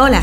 Hola,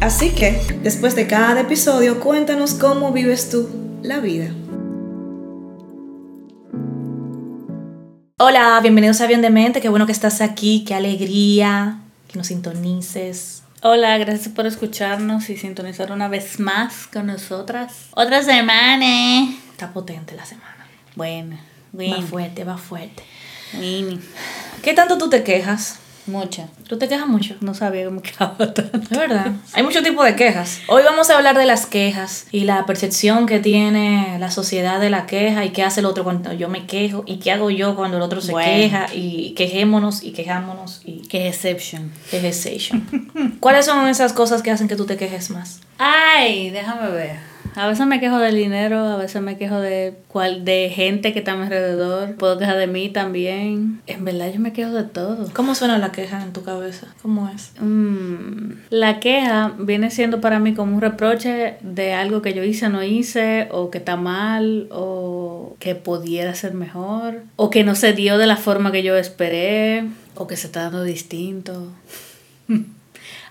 Así que, después de cada episodio, cuéntanos cómo vives tú la vida. Hola, bienvenidos a Avión de Mente, qué bueno que estás aquí, qué alegría que nos sintonices. Hola, gracias por escucharnos y sintonizar una vez más con nosotras. Otra semana. Está potente la semana. Bueno, va fuerte, va fuerte. ¿Qué tanto tú te quejas? Mucha. ¿Tú te quejas mucho? No sabía que me quejaba tanto. Es verdad. Hay mucho tipo de quejas. Hoy vamos a hablar de las quejas y la percepción que tiene la sociedad de la queja y qué hace el otro cuando yo me quejo y qué hago yo cuando el otro se queja y quejémonos y quejámonos y... Que exception. Que exception. ¿Cuáles son esas cosas que hacen que tú te quejes más? Ay, déjame ver. A veces me quejo del dinero, a veces me quejo de cual, de gente que está a mi alrededor. Puedo quejar de mí también. En verdad yo me quejo de todo. ¿Cómo suena la queja en tu cabeza? ¿Cómo es? Mm, la queja viene siendo para mí como un reproche de algo que yo hice o no hice, o que está mal, o que pudiera ser mejor, o que no se dio de la forma que yo esperé, o que se está dando distinto.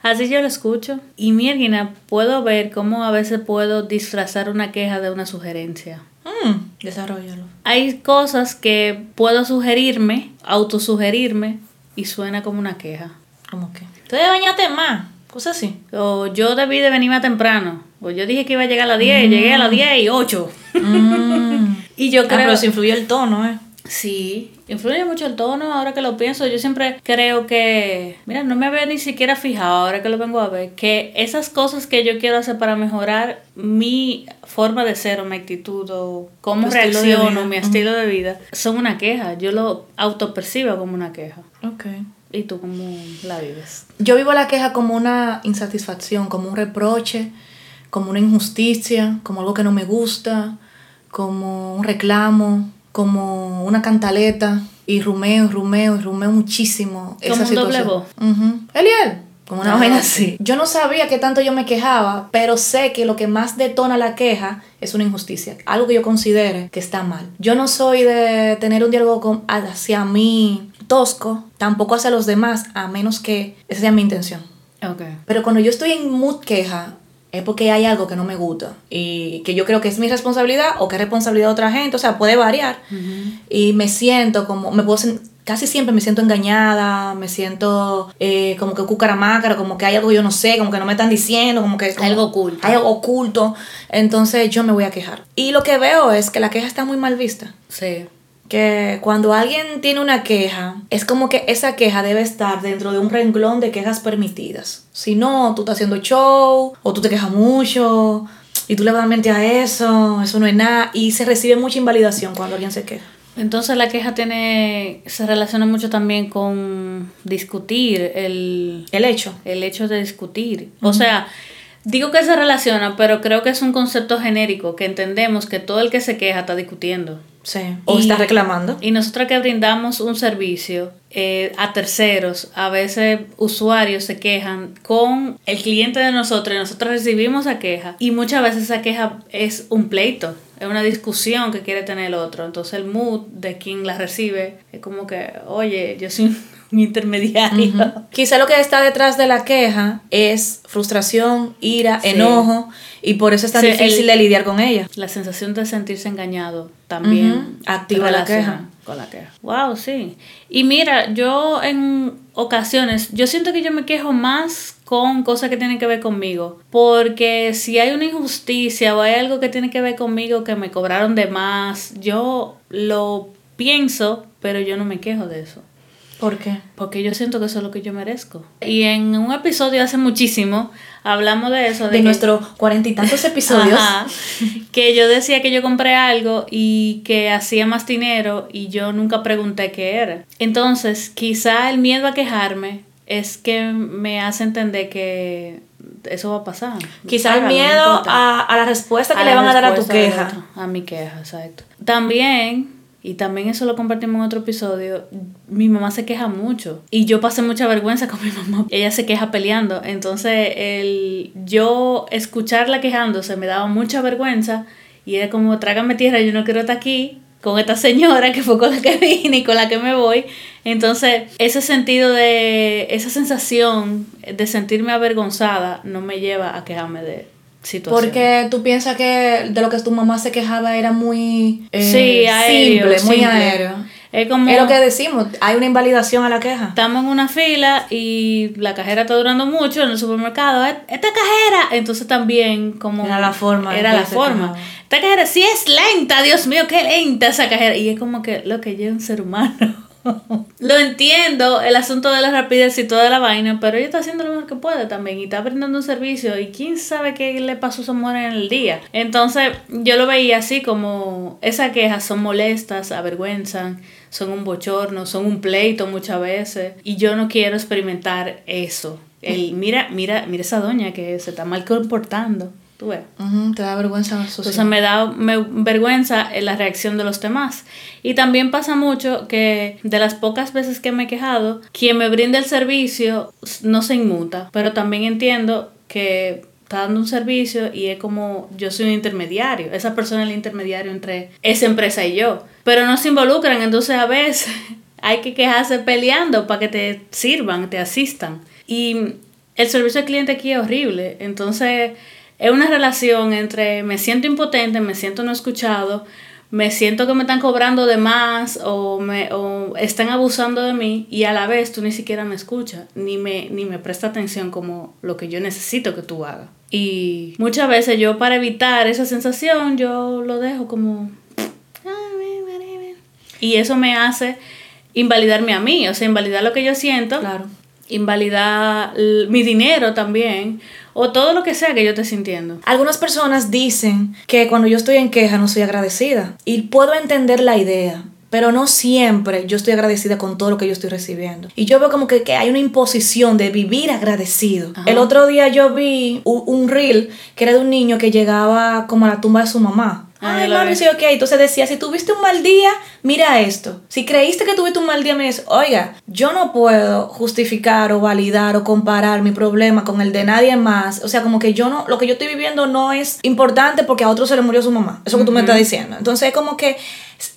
Así yo lo escucho. Y mierda, puedo ver cómo a veces puedo disfrazar una queja de una sugerencia. Mm, desarrollalo. Hay cosas que puedo sugerirme, autosugerirme, y suena como una queja. ¿Cómo que? Tú debes bañarte más, cosas así. O yo debí de venir más temprano. O yo dije que iba a llegar a las 10, llegué a las 10 y 8. Mm. y yo ah, creo... pero se influyó el tono, ¿eh? Sí, influye mucho el tono ahora que lo pienso. Yo siempre creo que, mira, no me había ni siquiera fijado ahora que lo vengo a ver, que esas cosas que yo quiero hacer para mejorar mi forma de ser o mi actitud o cómo reacciono, mi estilo de vida, son una queja. Yo lo autopercibo como una queja. Ok. ¿Y tú cómo la vives? Yo vivo la queja como una insatisfacción, como un reproche, como una injusticia, como algo que no me gusta, como un reclamo como una cantaleta y rumeo, rumeo, rumeo muchísimo. Como esa un doble voz. Eliel. Como una vaina así. Yo no sabía qué tanto yo me quejaba, pero sé que lo que más detona la queja es una injusticia. Algo que yo considere que está mal. Yo no soy de tener un diálogo hacia mí tosco, tampoco hacia los demás, a menos que esa sea mi intención. Okay. Pero cuando yo estoy en mood queja, es porque hay algo que no me gusta y que yo creo que es mi responsabilidad o que es responsabilidad de otra gente, o sea, puede variar. Y me siento como, me puedo casi siempre me siento engañada, me siento eh, como que cucaramácara, como que hay algo que yo no sé, como que no me están diciendo, como que hay algo oculto. Hay algo oculto, entonces yo me voy a quejar. Y lo que veo es que la queja está muy mal vista. Sí que cuando alguien tiene una queja, es como que esa queja debe estar dentro de un renglón de quejas permitidas. Si no, tú estás haciendo show, o tú te quejas mucho, y tú le vas a mente a eso, eso no es nada, y se recibe mucha invalidación cuando alguien se queja. Entonces la queja tiene, se relaciona mucho también con discutir, el, el hecho. El hecho de discutir. O sea, digo que se relaciona, pero creo que es un concepto genérico, que entendemos que todo el que se queja está discutiendo. Sí. O está reclamando. Y nosotros que brindamos un servicio eh, a terceros, a veces usuarios se quejan con el cliente de nosotros y nosotros recibimos esa queja. Y muchas veces esa queja es un pleito, es una discusión que quiere tener el otro. Entonces el mood de quien la recibe es como que, oye, yo soy un intermediario. Quizá lo que está detrás de la queja es frustración, ira, enojo y por eso es tan difícil de lidiar con ella. La sensación de sentirse engañado también activa la queja. Con la queja. Wow, sí. Y mira, yo en ocasiones, yo siento que yo me quejo más con cosas que tienen que ver conmigo. Porque si hay una injusticia o hay algo que tiene que ver conmigo que me cobraron de más, yo lo pienso, pero yo no me quejo de eso. ¿Por qué? Porque yo siento que eso es lo que yo merezco. Y en un episodio hace muchísimo hablamos de eso. De, nuestros cuarenta y tantos episodios. que yo decía que yo compré algo y que hacía más dinero y yo nunca pregunté qué era. Entonces, quizá el miedo a quejarme es que me hace entender que eso va a pasar. Quizá el miedo a, la respuesta que le van a dar a tu queja. a mi queja, exacto. También, y también eso lo compartimos en otro episodio, mi mamá se queja mucho. Y yo pasé mucha vergüenza con mi mamá. Ella se queja peleando. Entonces, el yo escucharla quejándose me daba mucha vergüenza. Y era como, trágame tierra, yo no quiero estar aquí con esta señora que fue con la que vine y con la que me voy. Entonces, ese sentido de, esa sensación de sentirme avergonzada no me lleva a quejarme de Porque tú piensas que de lo que tu mamá se quejaba era muy eh, simple, muy aéreo. Es como. Es lo que decimos, hay una invalidación a la queja. Estamos en una fila y la cajera está durando mucho en el supermercado. ¡Esta cajera! Entonces también, como. Era la forma. Era la forma. Esta cajera sí es lenta, Dios mío, qué lenta esa cajera. Y es como que lo que lleva un ser humano. lo entiendo, el asunto de la rapidez y toda la vaina, pero ella está haciendo lo mejor que puede también y está brindando un servicio y quién sabe qué le pasó a su amor en el día. Entonces yo lo veía así como esas quejas son molestas, avergüenzan, son un bochorno, son un pleito muchas veces y yo no quiero experimentar eso. El, mira, mira, mira esa doña que se está mal comportando. Tú ves. te da vergüenza Entonces me da me, vergüenza la reacción de los demás. Y también pasa mucho que de las pocas veces que me he quejado, quien me brinda el servicio no se inmuta. Pero también entiendo que está dando un servicio y es como yo soy un intermediario. Esa persona es el intermediario entre esa empresa y yo. Pero no se involucran, entonces a veces hay que quejarse peleando para que te sirvan, te asistan. Y el servicio al cliente aquí es horrible. Entonces es una relación entre me siento impotente, me siento no escuchado, me siento que me están cobrando de más o, me, o están abusando de mí y a la vez tú ni siquiera me escuchas, ni me, ni me presta atención como lo que yo necesito que tú hagas. Y muchas veces yo para evitar esa sensación, yo lo dejo como... Y eso me hace invalidarme a mí, o sea, invalidar lo que yo siento. Claro. Invalidar mi dinero también o todo lo que sea que yo esté sintiendo. Algunas personas dicen que cuando yo estoy en queja no soy agradecida y puedo entender la idea. Pero no siempre yo estoy agradecida con todo lo que yo estoy recibiendo. Y yo veo como que, hay una imposición de vivir agradecido. El otro día yo vi un, un reel que era de un niño que llegaba como a la tumba de su mamá Ay, mami, sí, ok. Entonces decía, si tuviste un mal día, mira esto. Si creíste que tuviste un mal día, me dice, oiga, yo no puedo justificar o validar o comparar mi problema con el de nadie más. O sea, como que yo no, lo que yo estoy viviendo no es importante porque a otro se le murió su mamá. Eso que tú me estás diciendo. Entonces, es como que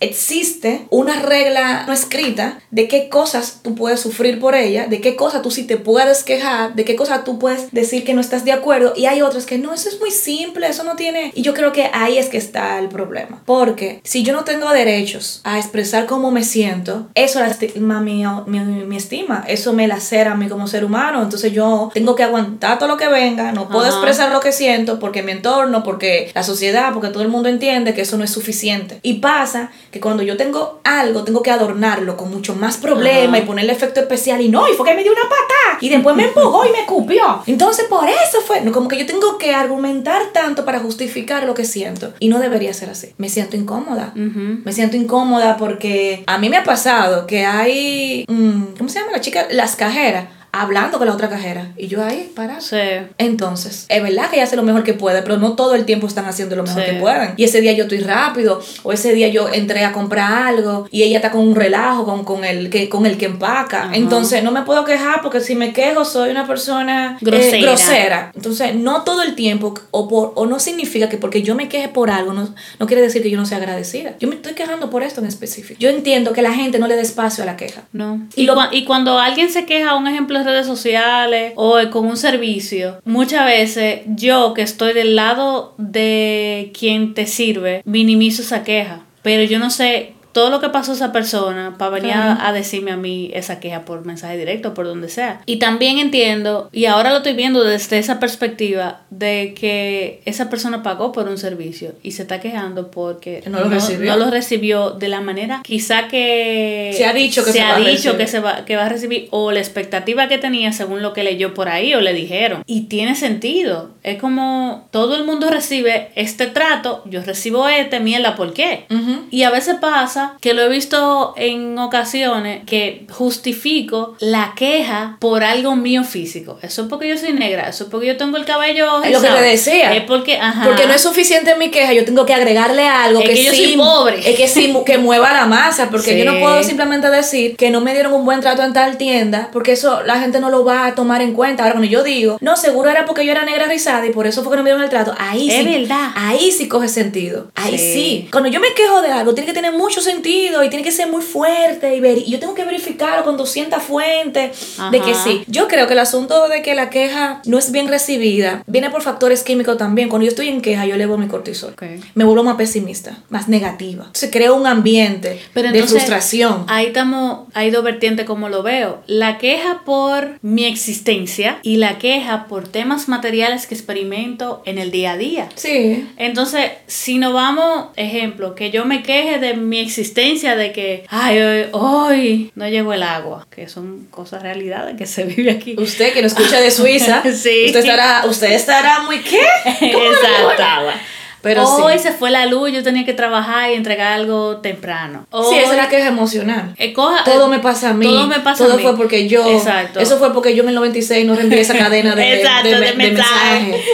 existe una regla no escrita de qué cosas tú puedes sufrir por ella, de qué cosas tú sí te puedes quejar, de qué cosas tú puedes decir que no estás de acuerdo y hay otras que no, eso es muy simple, eso no tiene... Y yo creo que ahí es que está el problema. Porque si yo no tengo derechos a expresar cómo me siento, eso lastima mi, mi, mi estima, eso me lacera a mí como ser humano, entonces yo tengo que aguantar todo lo que venga, no puedo expresar lo que siento porque mi entorno, porque la sociedad, porque todo el mundo entiende que eso no es suficiente. Y pasa que cuando yo tengo algo, tengo que adornarlo con mucho más problema y ponerle efecto especial y no, y fue que me dio una patada y después me empujó y me cupió. Entonces por eso fue, no, como que yo tengo que argumentar tanto para justificar lo que siento y no debería ser así. Me siento incómoda. Me siento incómoda porque a mí me ha pasado que hay, mm, ¿cómo se llama la chica? Las cajeras hablando con la otra cajera. Y yo ahí, para. Sí. Entonces, es verdad que ella hace lo mejor que puede, pero no todo el tiempo están haciendo lo mejor que pueden. Y ese día yo estoy rápido, o ese día yo entré a comprar algo y ella está con un relajo, con, con, el, que, con el que empaca. Entonces, no me puedo quejar porque si me quejo soy una persona eh, grosera. Entonces, no todo el tiempo, o, por, o no significa que porque yo me queje por algo, no, no quiere decir que yo no sea agradecida. Yo me estoy quejando por esto en específico. Yo entiendo que la gente no le dé espacio a la queja. No. Y, y cuando alguien se queja, un ejemplo redes sociales o con un servicio, muchas veces yo que estoy del lado de quien te sirve, minimizo esa queja. Pero yo no sé todo lo que pasó esa persona para venir a, decirme a mí esa queja por mensaje directo, por donde sea. Y también entiendo, y ahora lo estoy viendo desde esa perspectiva, de que esa persona pagó por un servicio y se está quejando porque no lo, recibió. No lo recibió de la manera quizá que se ha dicho que se, ha dicho que se va, que va a recibir o la expectativa que tenía según lo que leyó por ahí o le dijeron. Y tiene sentido. Es como todo el mundo recibe este trato, yo recibo este, mierda, ¿por qué? Y a veces pasa que lo he visto en ocasiones que justifico la queja por algo mío físico. Eso es porque yo soy negra, eso es porque yo tengo el cabello Es lo que te decía. Es porque, ajá. Porque no es suficiente en mi queja, yo tengo que agregarle algo Es que, que yo sí, soy pobre. Es que sí, que mueva la masa, porque yo no Sí. puedo simplemente decir que no me dieron un buen trato en tal tienda, porque eso la gente no lo va a tomar en cuenta. Ahora, cuando yo digo, no, seguro era porque yo era negra rizada y por eso fue que no me dieron el trato, ahí Es sí. verdad. Ahí sí coge sentido. Ahí Sí. sí. Cuando yo me quejo de algo, tiene que tener mucho sentido y tiene que ser muy fuerte y, ver, y yo tengo que verificarlo con 200 fuentes de que Ajá. sí. Yo creo que el asunto de que la queja no es bien recibida viene por factores químicos también. Cuando yo estoy en queja, yo elevo mi cortisol. Ok. Me vuelvo más pesimista, más negativa. Se crea un ambiente Pero de entonces, frustración. Ahí estamos, hay dos vertientes como lo veo. La queja por mi existencia y la queja por temas materiales que experimento en el día a día. Sí. Entonces, si nos vamos, ejemplo, que yo me queje de mi existencia, de que, ay, hoy, hoy no llegó el agua, que son cosas realidades que se vive aquí. Usted que nos escucha de Suiza, Sí. usted estará, usted estará muy qué? ¿Cómo no agua? Pero hoy sí. se fue la luz, yo tenía que trabajar y entregar algo temprano. Sí, esa es la queja emocional. Eh, coja- Todo me pasa a mí. Todo me pasa Todo a mí. fue porque yo. Exacto. Eso fue porque yo en el 96 no reenvié esa cadena de, Exacto, de, de me- de mensaje. mensajes.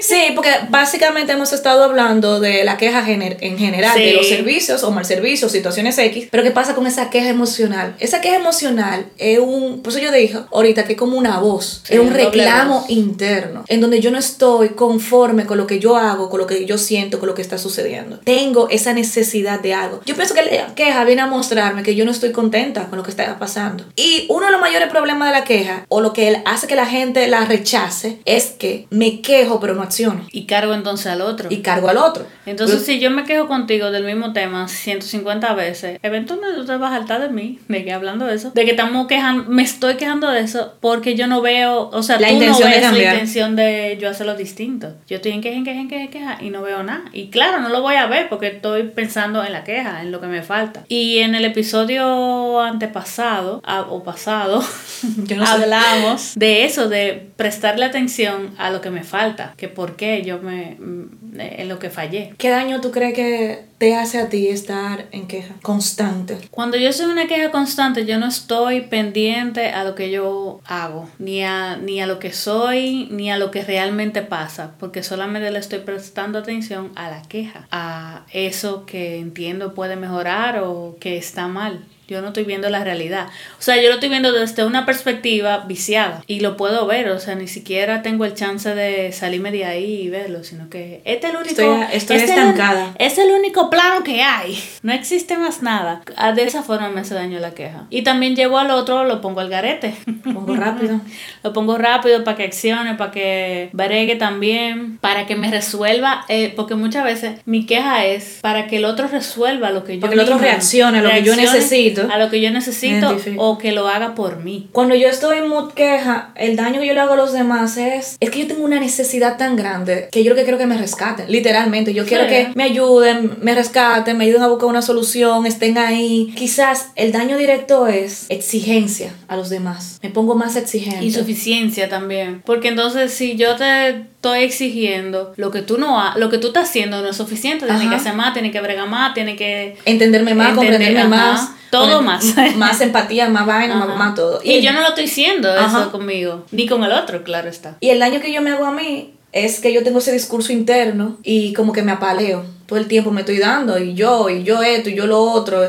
Sí, porque básicamente hemos estado hablando de la queja gener- en general, de los servicios o mal servicios, situaciones X. Pero ¿qué pasa con esa queja emocional? Esa queja emocional es un. Por eso yo dije ahorita que es como una voz. Sí, es un reclamo interno. En donde yo no estoy conforme con lo que yo hago, con lo que yo siento, con lo que está sucediendo. Tengo esa necesidad de algo. Yo pienso que la queja viene a mostrarme que yo no estoy contenta con lo que está pasando. Y uno de los mayores problemas de la queja, o lo que hace que la gente la rechace, es que me quejo pero no acciono. Y cargo entonces al otro. Y cargo al otro. Entonces, si yo me quejo contigo del mismo tema 150 veces, eventualmente tú te vas a hartar de mí, de que hablando de eso, de que estamos quejando, me estoy quejando de eso porque yo no veo, o sea, La tú no intención de ves la cambiar. intención de yo hacerlo distinto. Yo estoy en queja, en queja, en queja, en queja y no veo nada. Y claro, no lo voy a ver porque estoy pensando en la queja, en lo que me falta. Y en el episodio antepasado, o pasado, Yo no sé. hablamos de eso, de prestarle atención a lo que me falta, que por qué yo me, mm, en lo que fallé. ¿Qué daño tú crees que te hace a ti estar en queja constante? Cuando yo soy una queja constante, yo no estoy pendiente a lo que yo hago, ni a, ni a lo que soy, ni a lo que realmente pasa, porque solamente le estoy prestando atención a la queja, a eso que entiendo puede mejorar o que está mal. Yo no estoy viendo la realidad. O sea, yo lo estoy viendo desde una perspectiva viciada y lo puedo ver. O sea, ni siquiera tengo el chance de salirme de ahí y verlo, sino que este es el único. Estoy- estoy este el- estancada. es el único plano que hay. No existe más nada. Ah, De esa forma me hace daño la queja. Y también llevo al otro, lo pongo al garete. Pongo rápido. Lo pongo rápido para que accione, para que bregue también, para que me resuelva. eh, porque muchas veces mi queja es para que el otro resuelva lo que yo Para que el otro reaccione a lo que yo reaccione necesito. A lo que yo necesito o que lo haga por mí. Cuando yo estoy en mood queja, el daño que yo le hago a los demás es, es que yo tengo una necesidad tan grande que yo lo que quiero que me rescaten, literalmente. Yo quiero Sí. que me ayuden, me rescaten, me ayuden a buscar una solución, estén ahí. Quizás el daño directo es exigencia a los demás. Me pongo más exigente. Insuficiencia también. Porque entonces si yo te estoy exigiendo lo que tú no ha- lo que tú estás haciendo no es suficiente, tienes Ajá. que hacer más, tienes que bregar más, tienes que Entenderme más, Entender, comprenderme más. Todo más. Más empatía, más vaina, más, más todo. Y yo no lo estoy diciendo Ajá. eso conmigo, ni con el otro, claro está. Y el daño que yo me hago a mí es que yo tengo ese discurso interno y como que me apaleo. Todo el tiempo me estoy dando y yo, y yo esto, y yo lo otro.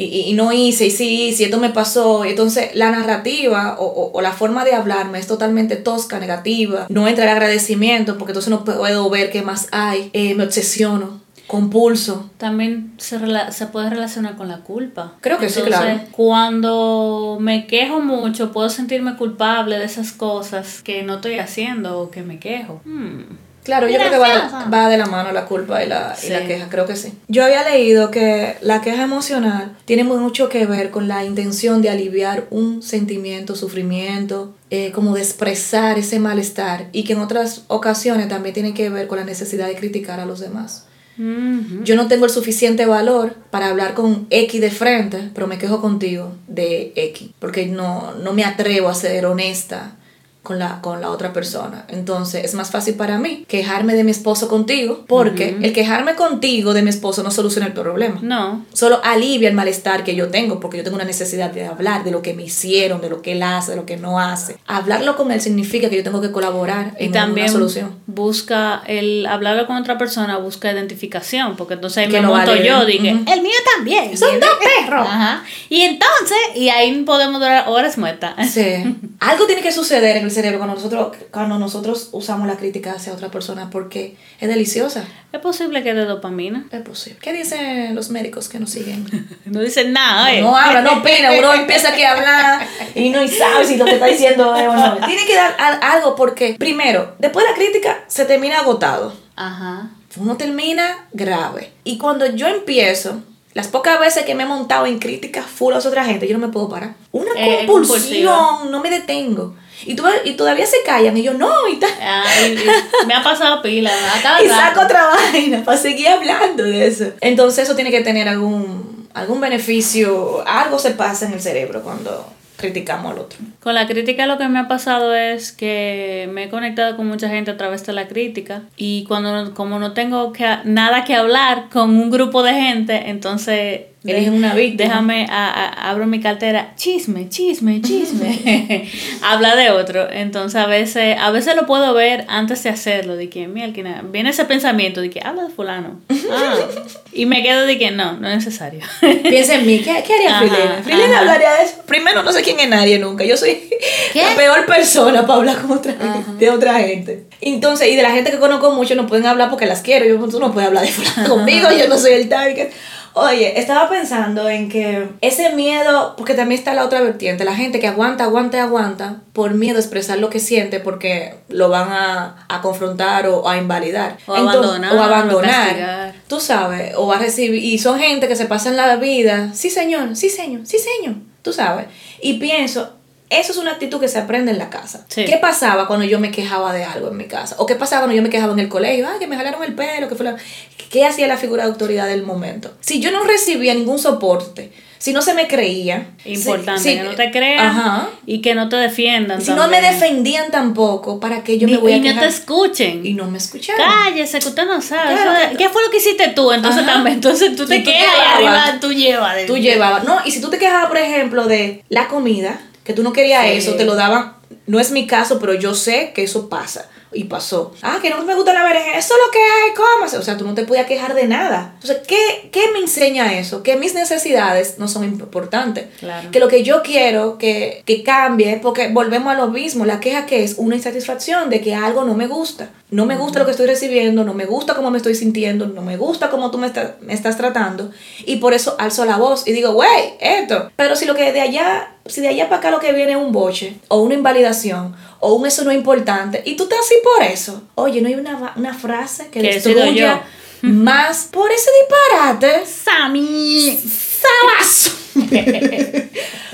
Y, y- y no hice, y sí hice, y esto me pasó. Y entonces la narrativa o, o- o la forma de hablarme es totalmente tosca, negativa. No entra el agradecimiento porque entonces no puedo ver qué más hay. Eh, me obsesiono, compulso. También se, rela- se puede relacionar con la culpa. Creo que sí, Entonces, claro. Cuando me quejo mucho, puedo sentirme culpable de esas cosas que no estoy haciendo o que me quejo. Hmm. Claro, yo creo que va, va de la mano la culpa y la, y la Sí. queja, creo que sí. Yo había leído que la queja emocional tiene mucho que ver con la intención de aliviar un sentimiento, sufrimiento, eh, como de expresar ese malestar y que en otras ocasiones también tiene que ver con la necesidad de criticar a los demás. Yo no tengo el suficiente valor para hablar con X de frente, pero me quejo contigo de X, porque no, no me atrevo a ser honesta con la, con la otra persona. Entonces es más fácil para mí quejarme de mi esposo contigo, porque el quejarme contigo de mi esposo no soluciona el problema. No. Solo alivia el malestar que yo tengo, porque yo tengo una necesidad de hablar de lo que me hicieron, de lo que él hace, de lo que no hace. Hablarlo con él significa que yo tengo que colaborar Y en también una solución. busca el hablarlo con otra persona, busca identificación, porque entonces ahí Que me monto vale. yo, dije, el mío también. Son dos perros. Ajá. Y entonces, y ahí podemos durar horas muertas. Sí. Algo tiene que suceder en el cerebro cuando nosotros, cuando nosotros usamos la crítica hacia otra persona porque es deliciosa. Es posible que de dopamina. Es posible. ¿Qué dicen los médicos que nos siguen? No dicen nada, ¿eh? No habla, no opina, uno empieza aquí a hablar y no sabe si lo que está diciendo es o no. Tiene que dar al- algo porque, primero, después de la crítica se termina agotado. Ajá. Uno termina grave. Y cuando yo empiezo, las pocas veces que me he montado en críticas full a otra gente, yo no me puedo parar. Una Eh, compulsión, no me detengo. Y, tú, y todavía se callan y yo no, y tal. Me ha pasado pila, y saco otra vaina para seguir hablando de eso. Entonces eso tiene que tener algún, algún beneficio, algo se pasa en el cerebro cuando criticamos al otro. Con la crítica lo que me ha pasado es que me he conectado con mucha gente a través de la crítica y cuando no- como no tengo que, nada que hablar con un grupo de gente, entonces Eres una víctima. déjame, a- a- abro mi cartera, chisme, chisme, chisme, habla de otro. Entonces a veces, a veces lo puedo ver antes de hacerlo, de que, mira, viene ese pensamiento de que habla de fulano. Ah, y me quedo de que no, no es necesario. Piensa en mí, ¿qué, qué haría Ajá? Frilena ajá. hablaría de eso. Primero, no sé quién es nadie nunca. Yo soy ¿Qué? la peor persona para hablar con otra, de otra gente. Entonces, y de la gente que conozco mucho no pueden hablar porque las quiero. Yo, tú no puedes hablar de fulano conmigo, yo no soy el target. Oye, estaba pensando en que ese miedo, porque también está la otra vertiente, la gente que aguanta, aguanta y aguanta por miedo a expresar lo que siente porque lo van a, a confrontar o a invalidar. O Entonces- abandonar, O abandonar. Tú sabes, o va a recibir, y son gente que se pasan la vida, sí señor, sí señor, sí señor, tú sabes. Y pienso, eso es una actitud que se aprende en la casa. Sí. ¿Qué pasaba cuando yo me quejaba de algo en mi casa? ¿O qué pasaba cuando yo me quejaba en el colegio? Ay, que me jalaron el pelo, que fue la... ¿Qué hacía la figura de autoridad del momento? Si yo no recibía ningún soporte, si no se me creía... Importante, si- si- que no te crean Ajá. y que no te defiendan. Si no me también. defendían tampoco, ¿para qué yo Ni- me voy a y no quejar? te escuchen. Y no me escucharon. Cállese, que usted no sabe. Claro, eso de- que- ¿Qué fue lo que hiciste tú? Entonces Ajá. también, entonces tú te quedas y arriba tú llevas. de- Tú llevabas, no, y si tú te quejabas, por ejemplo, de la comida, que tú no querías Sí. eso, te lo daban, no es mi caso, pero yo sé que eso pasa. Y pasó. Ah, que no me gusta la berenjena. Eso es lo que hay, cómase. O sea, tú no te podías quejar de nada. Entonces, ¿qué, ¿qué me enseña eso? Que mis necesidades no son importantes. Claro. Que lo que yo quiero que, que cambie, porque volvemos a lo mismo. La queja que es una insatisfacción de que algo no me gusta. No me gusta lo que estoy recibiendo, no me gusta cómo me estoy sintiendo, no me gusta cómo tú me, está- me estás tratando. Y por eso alzo la voz y digo, güey, esto. Pero si lo que de allá, si de allá para acá lo que viene es un boche, o una invalidación, o un eso no es importante, y tú estás así por eso. Oye, no hay una, una frase que, destruya más por ese disparate. Sammy. ¡Sabazo!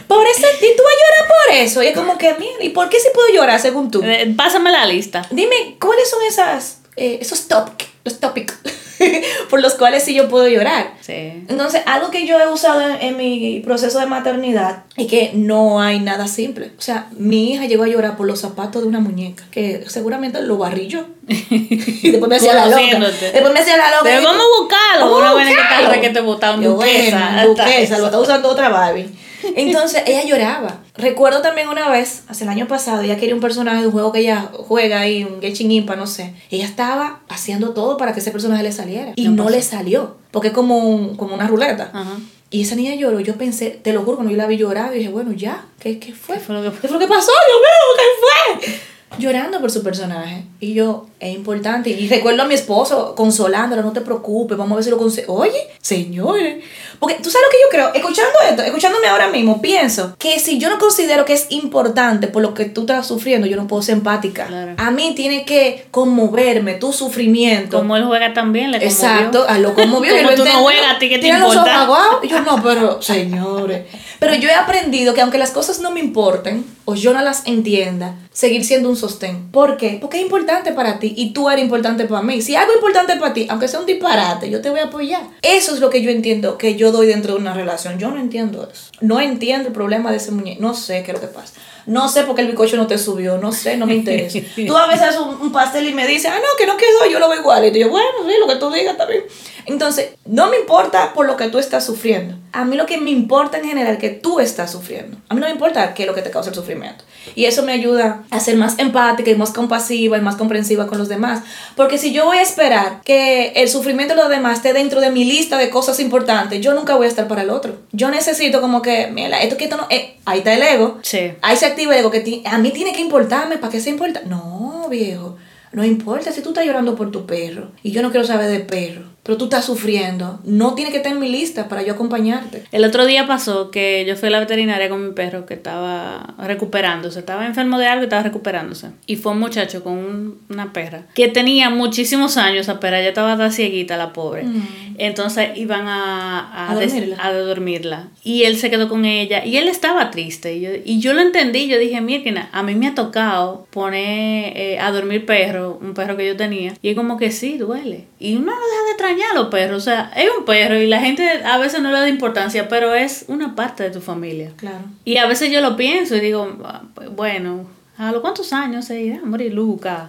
por ese, y tú vas a llorar por eso. Y es como que, mira, ¿y por qué sí puedo llorar según tú? Eh, Pásame la lista. Dime, ¿cuáles son esas, eh, esos topic, los tópicos por los cuales sí yo puedo llorar? Sí. Entonces, algo que yo he usado en, en mi proceso de maternidad es que no hay nada simple. O sea, mi hija llegó a llorar por los zapatos de una muñeca, que seguramente lo barrí yo. Y después me hacía la loca. Después me hacía la loca. Pero vamos a buscarlo. Una buena tal que te botaron Yo, duquesa. duquesa, lo está usando otra Barbie. Entonces ella lloraba. Recuerdo también una vez, hace el año pasado, ella quería un personaje de un juego que ella juega ahí, un Genshin Impact, no sé. Ella estaba haciendo todo para que ese personaje le saliera. Y No le salió. Porque es como, un- como una ruleta. Ajá. Y esa niña lloró. Yo pensé, te lo juro, cuando yo la vi llorar, dije, bueno, ya, ¿qué, qué fue? ¿Qué fue lo que ¿Qué fue lo que pasó? Yo veo, ¿qué fue? Llorando por su personaje. Y yo, es importante. Y recuerdo a mi esposo consolándolo, no te preocupes, vamos a ver si lo consigo. Oye, señores. Porque tú sabes lo que yo creo, escuchando esto, escuchándome ahora mismo, pienso que si yo no considero que es importante por lo que tú estás sufriendo, yo no puedo ser empática. Claro. A mí tiene que conmoverme tu sufrimiento. Como él juega también, le conmovió. Exacto, a lo conmovió. Como yo lo tú no entendí. juegas, ¿a ti qué te Tiene los importa? ojos aguados. Y yo, no, pero, señores. Pero yo he aprendido que aunque las cosas no me importen o yo no las entienda, seguir siendo un sostén. ¿Por qué? Porque es importante para ti y tú eres importante para mí. Si algo es importante para ti, aunque sea un disparate, yo te voy a apoyar. Eso es lo que yo entiendo que yo doy dentro de una relación. Yo no entiendo eso. No entiendo el problema de ese muñeco. No sé qué es lo que pasa. No sé por qué el bizcocho no te subió, no sé, no me interesa. Tú a veces haces un, pastel y me dices, ah, no, que no quedó, yo lo veo igual. Y yo, bueno, sí, lo que tú digas también. Entonces, no me importa por lo que tú estás sufriendo. A mí lo que me importa en general es que tú estás sufriendo. A mí no me importa qué es lo que te causa el sufrimiento. Y eso me ayuda a ser más empática y más compasiva y más comprensiva con los demás. Porque si yo voy a esperar que el sufrimiento de los demás esté dentro de mi lista de cosas importantes, yo nunca voy a estar para el otro. Yo necesito como que, mira, esto que esto no... Eh, ahí está el ego. Sí. Ahí se activa el ego que a mí tiene que importarme para que se importa. No, viejo. No importa si tú estás llorando por tu perro y yo no quiero saber de perro pero tú estás sufriendo, no tiene que estar en mi lista para yo acompañarte. El otro día pasó que yo fui a la veterinaria con mi perro que estaba recuperándose, estaba enfermo de algo y estaba recuperándose. Y fue un muchacho con una perra que tenía muchísimos años, esa perra ya estaba cieguita, la pobre. Mm. Entonces iban a, a, dormirla? Y él se quedó con ella y él estaba triste. Y yo, y yo lo entendí, yo dije, mira, a mí me ha tocado poner eh, a dormir perro, un perro que yo tenía. Y es como que sí, duele. Y uno no deja de extrañar a los perros. O sea, es un perro y la gente a veces no le da importancia, pero es una parte de tu familia. Claro. Y a veces yo lo pienso y digo, ah, pues, bueno, ¿a los cuántos años se irá a morir Luca?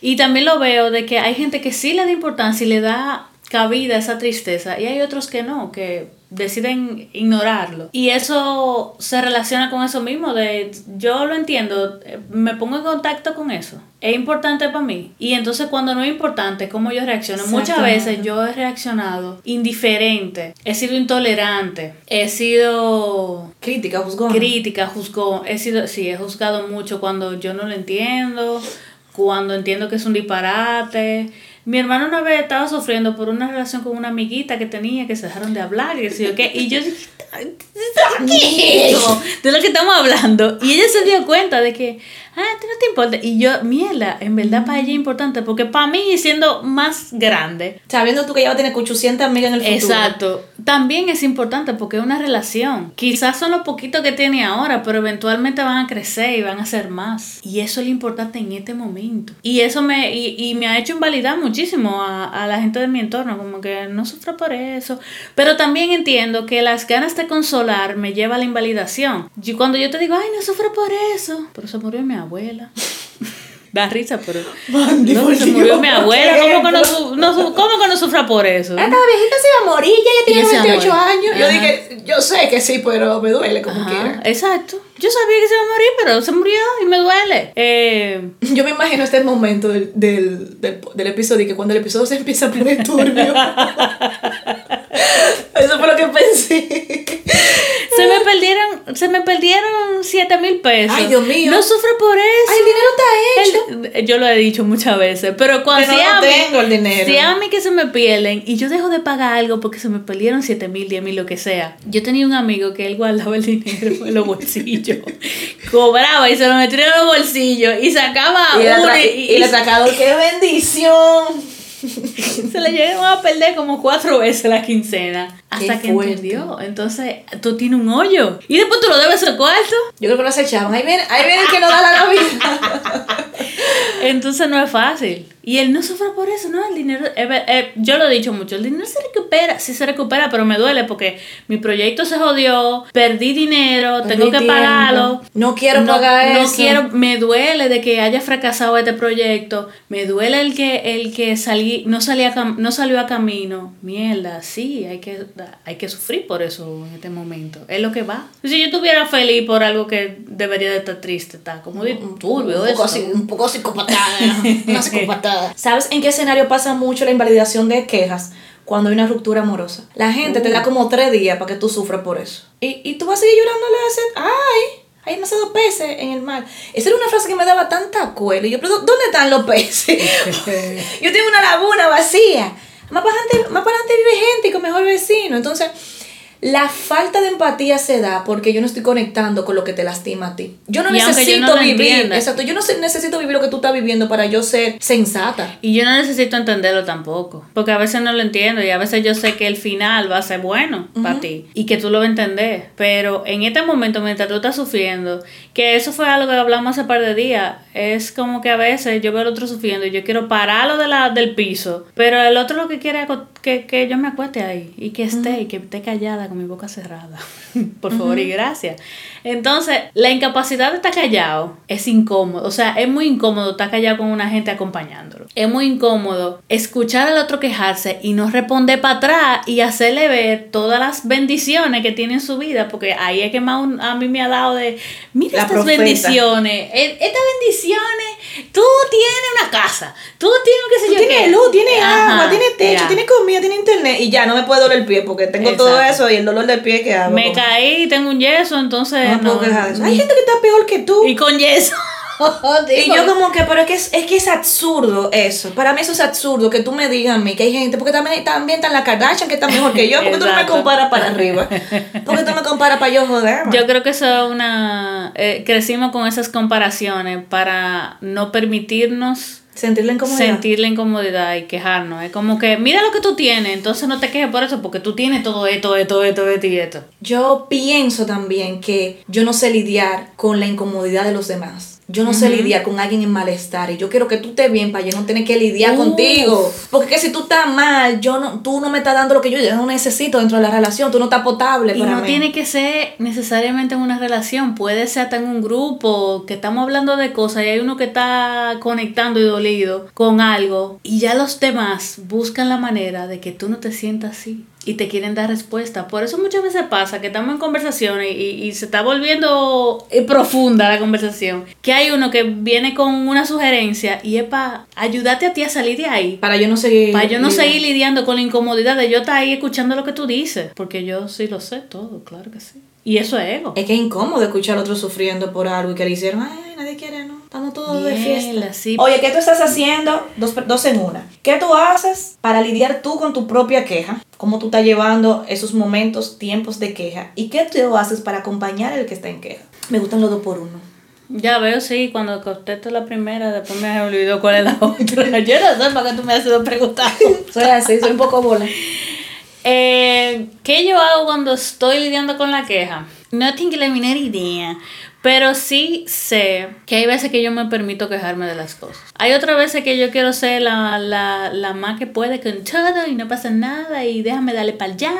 Y también lo veo de que hay gente que sí le da importancia y le da cabida a esa tristeza y hay otros que no, que deciden ignorarlo. Y eso se relaciona con eso mismo, de yo lo entiendo, me pongo en contacto con eso. Es importante para mí. Y entonces cuando no es importante, ¿cómo yo reacciono? Muchas veces yo he reaccionado indiferente, he sido intolerante, he sido... Crítica, juzgó. Crítica, juzgó. He sido, sí, he juzgado mucho cuando yo no lo entiendo, cuando entiendo que es un disparate mi hermano una vez estaba sufriendo por una relación con una amiguita que tenía, que se dejaron de hablar y así, ¿qué? Y yo dije, ¿qué? De lo que estamos hablando. Y ella se dio cuenta de que ah, esto no te importa. Y yo, mierda, en verdad para ella es importante, porque para mí, siendo más grande. Sabiendo tú que ella va a tener 800 amigas en el futuro. Exacto. También es importante porque es una relación. Quizás son los poquitos que tiene ahora, pero eventualmente van a crecer y van a ser más. Y eso es lo importante en este momento. Y eso me, y, y me ha hecho invalidar muchísimo a, a la gente de mi entorno, como que no sufra por eso. Pero también entiendo que las ganas de consolar me lleva a la invalidación. Y cuando yo te digo, ay, no sufra por eso, pero se murió mi abuela. Da risa, pero. no, se murió mi abuela. ¿Cómo que no, no, ¿Cómo que no sufra por eso? Esta viejita se iba a morir, ya ella tiene 28 años. Yo dije, yo sé que sí, pero me duele como quiera. Exacto. Yo sabía que se iba a morir, pero se murió y me duele. Eh, yo me imagino este momento del, del, del, del episodio, que cuando el episodio se empieza a poner turbio. Eso fue lo que pensé. Se me perdieron, se me perdieron 7 mil pesos. Ay, Dios mío. No sufre por eso. Ay, el dinero está hecho. yo lo he dicho muchas veces, pero cuando si no, tengo el dinero. Si a mí que se me pierden y yo dejo de pagar algo porque se me perdieron 7 mil, 10 mil, lo que sea. Yo tenía un amigo que él guardaba el dinero en los bolsillos. Cobraba y se lo metía en los bolsillos y sacaba y, uno y, y, le sacaba, ¡qué bendición! se le llegaron a perder como cuatro veces la quincena. Hasta que entendió. Entonces, tú tienes un hoyo. Y después tú lo debes al cuarto. Yo creo que lo echaban. Ahí viene, ahí viene el que no da la Navidad. Entonces no es fácil. Y él no sufre por eso, ¿no? El dinero, eh, eh, yo lo he dicho mucho, el dinero se recupera, sí se recupera, pero me duele porque mi proyecto se jodió, perdí dinero, tengo que pagarlo. No quiero pagar eso. No quiero, me duele de que haya fracasado este proyecto, me duele el que, el que salí, no, salía, no salió a camino. Mierda, sí, hay que, hay que sufrir por eso en este momento. Es lo que va. Si yo estuviera feliz por algo que debería de estar triste, está como de turbio un, poco, un poco psicopatada, una psicopatada. ¿Sabes en qué escenario pasa mucho la invalidación de quejas? Cuando hay una ruptura amorosa. La gente te da uh. como tres días para que tú sufras por eso. Y, y tú vas a seguir llorándole a ese... ¡Ay! Hay demasiados peces en el mar. Esa era una frase que me daba tanta cuela. Y yo, pero ¿dónde están los peces? yo tengo una laguna vacía. Más para adelante, más para adelante vive gente y con mejor vecino. Entonces, la falta de empatía se da porque yo no estoy conectando con lo que te lastima a ti. Yo no Y aunque yo necesito no vivir, entienda. exacto, yo no necesito vivir lo que tú estás viviendo para yo ser sensata. Y yo no necesito entenderlo tampoco, porque a veces no lo entiendo y a veces yo sé que el final va a ser bueno para ti y que tú lo vas a entender, pero en este momento mientras tú estás sufriendo, que eso fue algo que hablamos hace par de días, es como que a veces yo veo al otro sufriendo y yo quiero pararlo de la, del piso, pero el otro lo que quiere es que, que yo me acueste ahí y que esté y que esté callada con mi boca cerrada, por favor y gracias. Entonces, la incapacidad de estar callado es incómodo. O sea, es muy incómodo estar callado con una gente acompañándolo. Es muy incómodo escuchar al otro quejarse y no responder para atrás y hacerle ver todas las bendiciones que tiene en su vida. Porque ahí es que más un- a mí me ha dado de, mira La estas profeta. bendiciones. eh, Estas bendiciones, tú tienes una casa, tú tienes qué sé Tú yo tienes qué. luz, tienes Ajá, agua, tienes techo, ya. tienes comida, tienes internet y ya no me puede doler el pie porque tengo todo eso y el dolor del pie que hago. Me caí, tengo un yeso, entonces No me puedo no. quejar de eso. Hay gente que está peor que tú. Y con yeso. Y yo como que, pero es que es, es que es absurdo eso. Para mí eso es absurdo que tú me digas a mí que hay gente, porque también, también están la Kardashian que está mejor que yo, porque tú no me comparas para arriba. Porque tú me comparas para yo joder. Yo creo que eso es una... eh, crecimos con esas comparaciones para no permitirnos Sentir la incomodidad. sentir la incomodidad y quejarnos. Es como que, mira lo que tú tienes, entonces no te quejes por eso, porque tú tienes todo esto, esto, esto, esto y esto. Yo pienso también que yo no sé lidiar con la incomodidad de los demás. Yo no sé lidiar con alguien en malestar y yo quiero que tú estés bien para yo no tener que lidiar contigo. Porque que si tú estás mal, yo no, tú no me estás dando lo que yo, yo no necesito dentro de la relación, tú no estás potable Y para no mí. tiene que ser necesariamente en una relación, puede ser hasta en un grupo, que estamos hablando de cosas y hay uno que está conectando y dolido con algo y ya los demás buscan la manera de que tú no te sientas así y te quieren dar respuesta. Por eso muchas veces pasa que estamos en conversaciones y, y se está volviendo eh, profunda la conversación, que hay uno que viene con una sugerencia y es para ayudarte a ti a salir de ahí. Para yo no seguir. Para yo no lidiando. seguir lidiando con la incomodidad de yo estar ahí escuchando lo que tú dices. Porque yo sí lo sé todo, claro que sí. Y eso es ego. Es que es incómodo escuchar a otro sufriendo por algo y que le hicieron, ay, nadie quiere, ¿no? Estamos todos de fiesta. sí. Oye, ¿qué tú estás haciendo? Dos, dos en una. ¿Qué tú haces para lidiar tú con tu propia queja? ¿Cómo tú estás llevando esos momentos, tiempos de queja? ¿Y qué tú haces para acompañar al que está en queja? Me gustan los dos por uno. Ya veo, sí, cuando contesto la primera, después me olvidó cuál es la otra. Yo no sé para qué tú me has ido preguntando. Soy así, soy un poco bola. Eh, ¿Qué yo hago cuando estoy lidiando con la queja? No tengo la menor idea. Pero sí sé que hay veces que yo me permito quejarme de las cosas. Hay otras veces que yo quiero ser la, la, la más que puede con todo y no pasa nada y déjame darle para allá.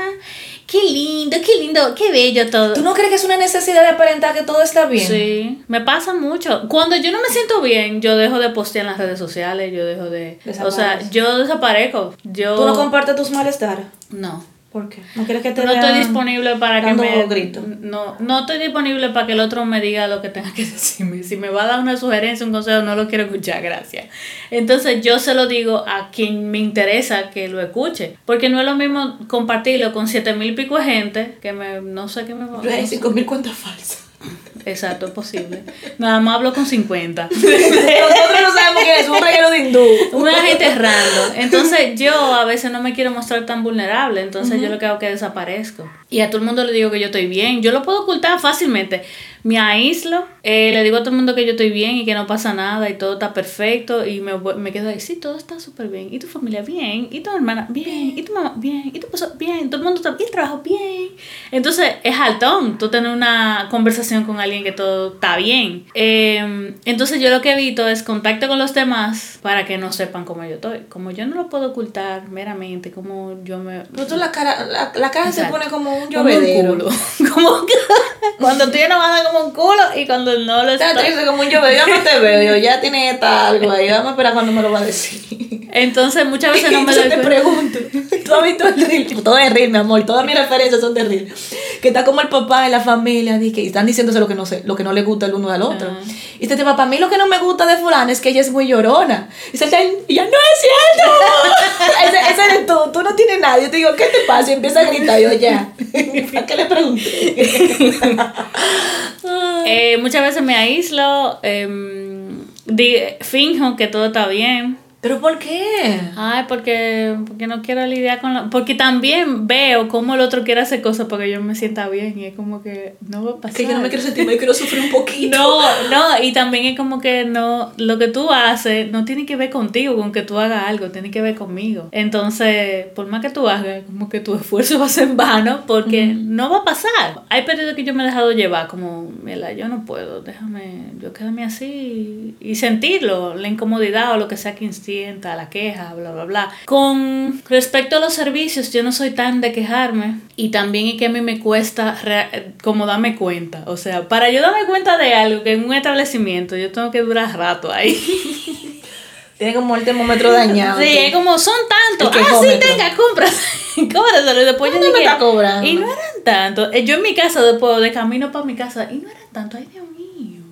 Qué lindo, qué lindo, qué bello todo. ¿Tú no crees que es una necesidad de aparentar que todo está bien? Sí, me pasa mucho. Cuando yo no me siento bien, yo dejo de postear en las redes sociales, yo dejo de... O sea, yo desaparezco. Yo... ¿Tú no compartes tus malestares? No. ¿Por qué? ¿No quieres que te No estoy disponible para que me... grito? No, no estoy disponible para que el otro me diga lo que tenga que decirme. Si me va a dar una sugerencia, un consejo, no lo quiero escuchar, gracias. Entonces yo se lo digo a quien me interesa que lo escuche. Porque no es lo mismo compartirlo con siete mil pico de gente que me, no sé qué me va no sé. 5.000 cuentas falsas. Exacto, es posible. Nada más hablo con 50. Nosotros no sabemos quién es, un reguero de hindú. Una gente random. Entonces yo a veces no me quiero mostrar tan vulnerable. Entonces yo lo que hago es que desaparezco. Y a todo el mundo le digo que yo estoy bien. Yo lo puedo ocultar fácilmente. Me aíslo, eh, le digo a todo el mundo que yo estoy bien y que no pasa nada y todo está perfecto. Y me, me quedo ahí, sí, todo está súper bien. ¿Y tu familia? Bien. ¿Y tu hermana? Bien. ¿Y tu mamá? Bien. ¿Y tu esposo? Bien. Todo el mundo está ¿Y el trabajo? Bien. Entonces es altón tú tener una conversación con alguien que todo está bien. Eh, entonces yo lo que evito es contacto con los demás para que no sepan cómo yo estoy. Como yo no lo puedo ocultar meramente, como yo me... Pero tú la cara, la, la cara se pone como un Como un llovedero. culo. Como que- cuando estoy enojada como un culo y cuando no lo Está estoy. triste como un llovedero. Yo no te veo, yo ya tiene esta algo ahí. Vamos a esperar cuando me lo va a decir. Entonces muchas veces no me Entonces doy te cuenta. pregunto, ¿tú has visto el reel? Todo es reel, mi amor, todas mis referencias son de reel. Que está como el papá en la familia, y están diciéndose lo que no sé, lo que no le gusta el uno al otro. Ajá. Y este papá, a mí lo que no me gusta de fulana es que ella es muy llorona. Y se y ya no es cierto. ese, ese eres tú, tú no tienes nadie. Yo te digo, ¿qué te pasa? Y empieza a gritar yo ya. ¿A qué le pregunté? Eh, muchas veces me aíslo, em, di- finjo que todo está bien. ¿Pero por qué? Ay, porque, porque no quiero lidiar con la... Porque también veo cómo el otro quiere hacer cosas para que yo me sienta bien y es como que no va a pasar. Que yo no me quiero sentir mal, quiero sufrir un poquito. No, no, y también es como que no, lo que tú haces no tiene que ver contigo, con que tú hagas algo, tiene que ver conmigo. Entonces, por más que tú hagas, como que tu esfuerzo va a ser en vano porque no va a pasar. Hay periodos que yo me he dejado llevar, como, mira, yo no puedo, déjame, yo quédame así y, y sentirlo, la incomodidad o lo que sea que instinte la queja, bla, bla, bla. Con respecto a los servicios, yo no soy tan de quejarme y también es que a mí me cuesta como darme cuenta. O sea, para yo darme cuenta de algo que en un establecimiento yo tengo que durar rato ahí. Tiene como el termómetro dañado. Sí, es como son tantos. Ah, sí, tenga, compras. Cóbraselo. Y después yo me está cobrando? Y no eran tantos. Eh, yo en mi casa, después de camino para mi casa, y no eran tantos. Ay, Dios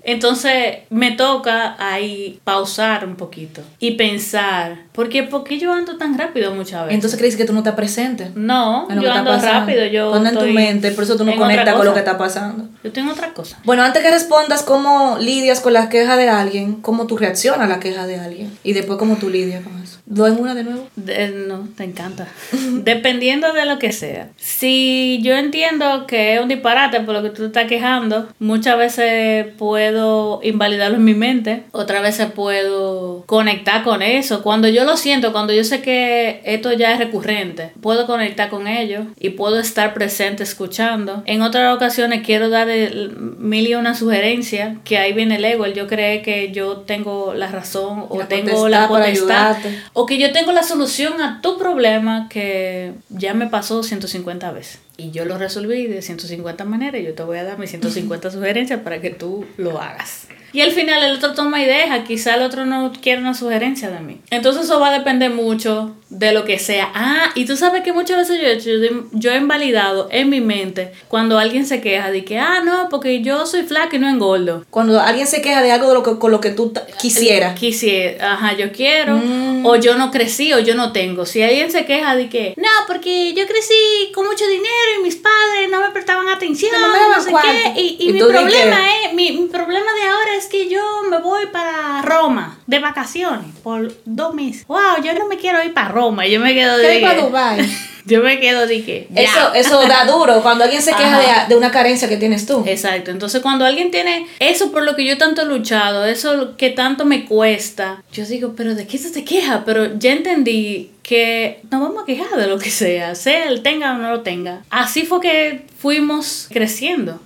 entonces me toca ahí pausar un poquito y pensar, porque ¿por qué yo ando tan rápido muchas veces? Entonces crees que tú no estás presente. No, yo ando rápido, yo en tu mente, por eso tú no conectas con lo que está pasando. Yo tengo otra cosa. Bueno, antes que respondas cómo lidias con la queja de alguien, cómo tú reaccionas a la queja de alguien y después cómo tú lidias con eso. ¿Doy una de nuevo? no, te encanta. Dependiendo de lo que sea. Si yo entiendo que es un disparate por lo que tú estás quejando, muchas veces puedo puedo invalidarlo en mi mente, otras veces puedo conectar con eso. Cuando yo lo siento, cuando yo sé que esto ya es recurrente, puedo conectar con ellos y puedo estar presente escuchando. En otras ocasiones quiero dar mil y una sugerencia, que ahí viene el ego, el yo cree que yo tengo la razón o tengo la potestad o que yo tengo la solución a tu problema que ya me pasó 150 veces y yo lo resolví de 150 maneras. Yo te voy a dar mis 150 sugerencias para que tú lo hagas. Y al final el otro toma y deja, quizá el otro no quiere una sugerencia de mí. Entonces eso va a depender mucho de lo que sea. Ah, y tú sabes que muchas veces yo he hecho, yo he invalidado en mi mente cuando alguien se queja de que, ah, no, porque yo soy flaca y no engordo. Cuando alguien se queja de algo de lo que, con lo que tú quisieras. Quisiera, ajá, yo quiero, mm. O yo no crecí o yo no tengo. Si alguien se queja de que, no, porque yo crecí con mucho dinero y mis padres no me prestaban atención, no, no sé qué, y, y, mi problema es, mi, mi problema de ahora es que yo me voy para Roma de vacaciones por dos meses. Wow, yo no me quiero ir para Roma, yo me quedo de... para Dubai? Yo me quedo de que... Eso, eso da duro cuando alguien se queja de, de, una carencia que tienes tú. Exacto. Entonces cuando alguien tiene eso por lo que yo tanto he luchado, eso que tanto me cuesta, yo digo, pero ¿de qué se te queja? Pero ya entendí que nos vamos a quejar de lo que sea, sea él tenga o no lo tenga. Así fue que fuimos creciendo.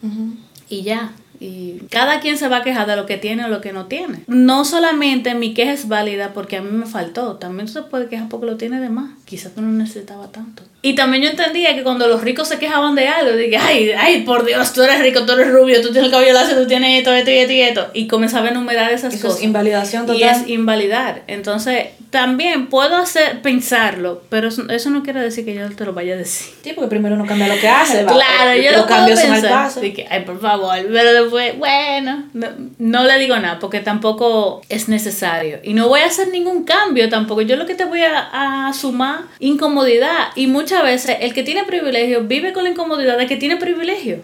Y ya, y cada quien se va a quejar de lo que tiene o lo que no tiene. No solamente mi queja es válida porque a mí me faltó, también se puede quejar porque lo tiene de más. Quizás tú no necesitabas tanto. Y también yo entendía que cuando los ricos se quejaban de algo, dije, ay, ay, por Dios, tú eres rico, tú eres rubio, tú tienes el cabello lacio, tú tienes esto, esto y esto y esto. Y comenzaba a enumerar esas Eso cosas. Es invalidación total. Y es invalidar. Entonces, también puedo hacer, pensarlo, pero eso, no quiere decir que yo te lo vaya a decir. Sí, porque primero no cambia lo que hace. claro, yo lo, puedo pensar. Así que, ay, por favor, pero después, bueno, no, no le digo nada porque tampoco es necesario. Y no voy a hacer ningún cambio tampoco. Yo lo que te voy a, a sumar incomodidad. Y muchas veces el que tiene privilegio vive con la incomodidad de que tiene privilegio.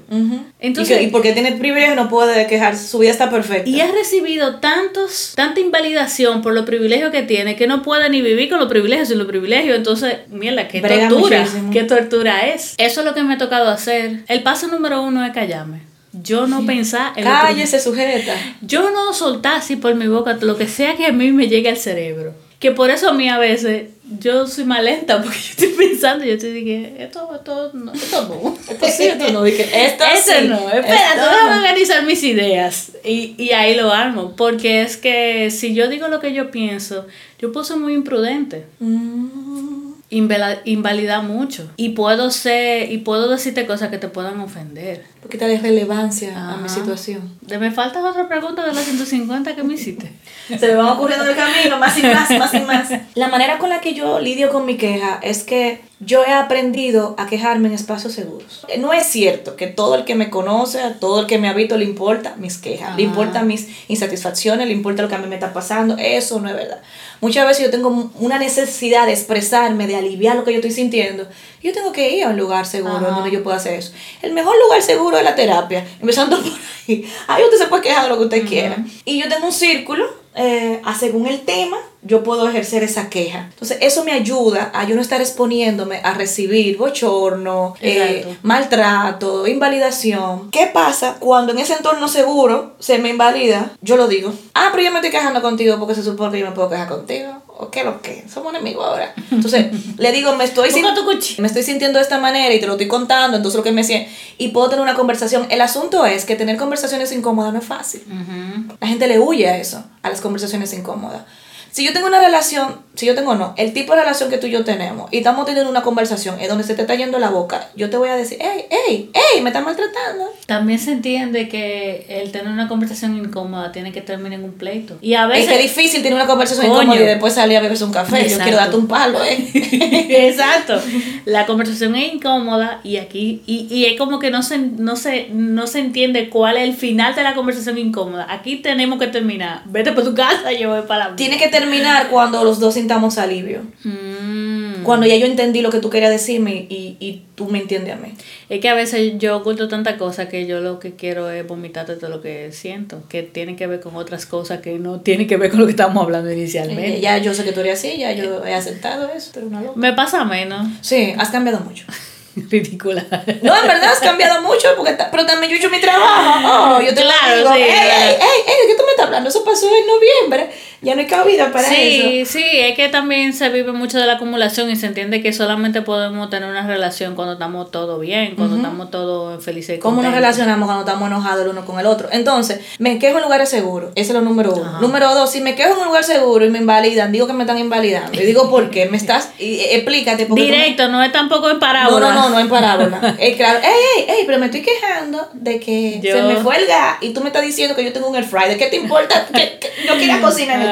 Entonces, ¿Y, porque tiene privilegio no puede quejarse, su vida está perfecta. Y ha recibido tantos, tanta invalidación por los privilegios que tiene que no puede ni vivir con los privilegios sin los privilegios. Entonces, mierda, qué tortura. Qué tortura es. Eso es lo que me ha tocado hacer. El paso número uno es callarme. Yo no pensar en Cállese, sujeta. Yo no soltar así por mi boca lo que sea que a mí me llegue al cerebro. Que por eso a mí a veces yo soy más lenta porque yo estoy pensando, yo te dije, esto, esto, no, esto no. Esto sí, esto no. Dije, esto, sí, no. Espera, déjame organizar mis ideas. Y, y ahí lo armo. Porque es que si yo digo lo que yo pienso, yo puedo ser muy imprudente. Mm invalida mucho. Y puedo ser, y puedo decirte cosas que te puedan ofender. Porque te da relevancia a mi situación. De me falta otra pregunta de las 150 que me hiciste. Se me van ocurriendo el camino, más y más, más y más. La manera con la que yo lidio con mi queja es que yo he aprendido a quejarme en espacios seguros. No es cierto que todo el que me conoce, a todo el que me habito le importa mis quejas, le importa mis insatisfacciones, le importa lo que a mí me está pasando. Eso no es verdad. Muchas veces yo tengo una necesidad de expresarme, de aliviar lo que yo estoy sintiendo. Yo tengo que ir a un lugar seguro donde yo pueda hacer eso. El mejor lugar seguro es la terapia, empezando por ahí. Ahí usted se puede quejar de lo que usted quiera. Y yo tengo un círculo, eh, según el tema, yo puedo ejercer esa queja. Entonces, eso me ayuda a yo no estar exponiéndome a recibir bochorno, eh, maltrato, invalidación. ¿Qué pasa cuando en ese entorno seguro se me invalida? Yo lo digo. Ah, pero yo me estoy quejando contigo porque se supone que yo me puedo quejar contigo. ¿O qué lo que? Somos enemigos ahora. Entonces, le digo, me estoy, me sintiendo de esta manera y te lo estoy contando, entonces lo que me siento. Y puedo tener una conversación. El asunto es que tener conversaciones incómodas no es fácil. La gente le huye a eso, a las conversaciones incómodas. Si yo tengo una relación, si yo tengo no, el tipo de relación que tú y yo tenemos, y estamos teniendo una conversación en donde se te está yendo la boca, yo te voy a decir, hey, hey, hey, me estás maltratando. También se entiende que el tener una conversación incómoda tiene que terminar en un pleito. Y a Es veces... que es difícil tener una conversación Coño. incómoda y después salir a beberse un café. Yo quiero darte un palo, eh. Exacto. La conversación es incómoda y aquí y, y es como que no se, no, se, no se entiende cuál es el final de la conversación incómoda. Aquí tenemos que terminar. Vete por tu casa, yo voy para la Tiene que terminar cuando los dos sintamos alivio. Mm. Cuando ya yo entendí lo que tú querías decirme y, y tú me entiendes a mí. Es que a veces yo oculto tanta cosa que yo lo que quiero es vomitarte todo lo que siento, que tiene que ver con otras cosas que no tienen que ver con lo que estamos hablando inicialmente. Eh, ya yo sé que tú eres así, ya yo he aceptado eso, pero una loca. Me pasa menos. Sí, has cambiado mucho. Ridícula. No, en verdad has cambiado mucho, porque pero también yo he hecho mi trabajo. Oh, yo te Claro, lo digo, sí, ey, claro. ey, ey, ey, ¿de qué tú me estás hablando? Eso pasó en noviembre. Ya no hay cabida para Sí, eso. sí, es que también se vive mucho de la acumulación y se entiende que solamente podemos tener una relación cuando estamos todo bien, cuando estamos todos felices y ¿Cómo nos relacionamos cuando estamos enojados el uno con el otro? Entonces, me quejo en lugares seguros. Ese es lo número uno. Número dos, si me quejo en un lugar seguro y me invalidan, digo que me están invalidando. Y digo, ¿por qué? Me estás... y- y- explícate. me- Directo, no es tampoco en No, parábola. no, no, no en parábola. Eh, claro, ey, ey, ey, pero me estoy quejando de que Yo- se me fue el gas y tú me estás diciendo que yo tengo un air fryer. ¿Qué te importa? que, que yo cocinar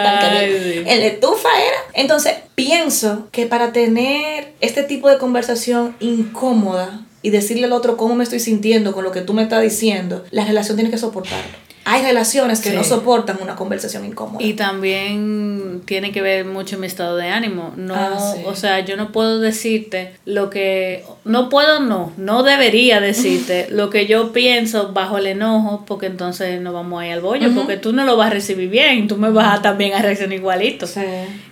El estufa era. Entonces, pienso que para tener este tipo de conversación incómoda y decirle al otro cómo me estoy sintiendo con lo que tú me estás diciendo, la relación tiene que soportarlo. Hay relaciones que Sí. no soportan una conversación incómoda. Y también tiene que ver mucho mi estado de ánimo. No, Ah, sí. o sea, yo no puedo decirte lo que no puedo no, no debería decirte lo que yo pienso bajo el enojo, porque entonces no vamos a ir al bollo, porque tú no lo vas a recibir bien, tú me vas a también a reaccionar igualito. Sí.